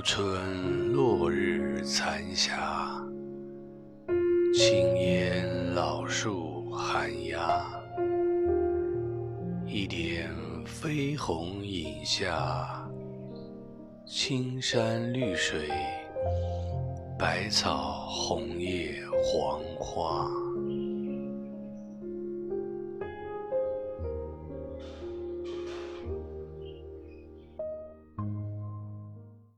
春落日残霞，青烟老树寒鸦。一点飞红影下，青山绿水，百草红叶黄花。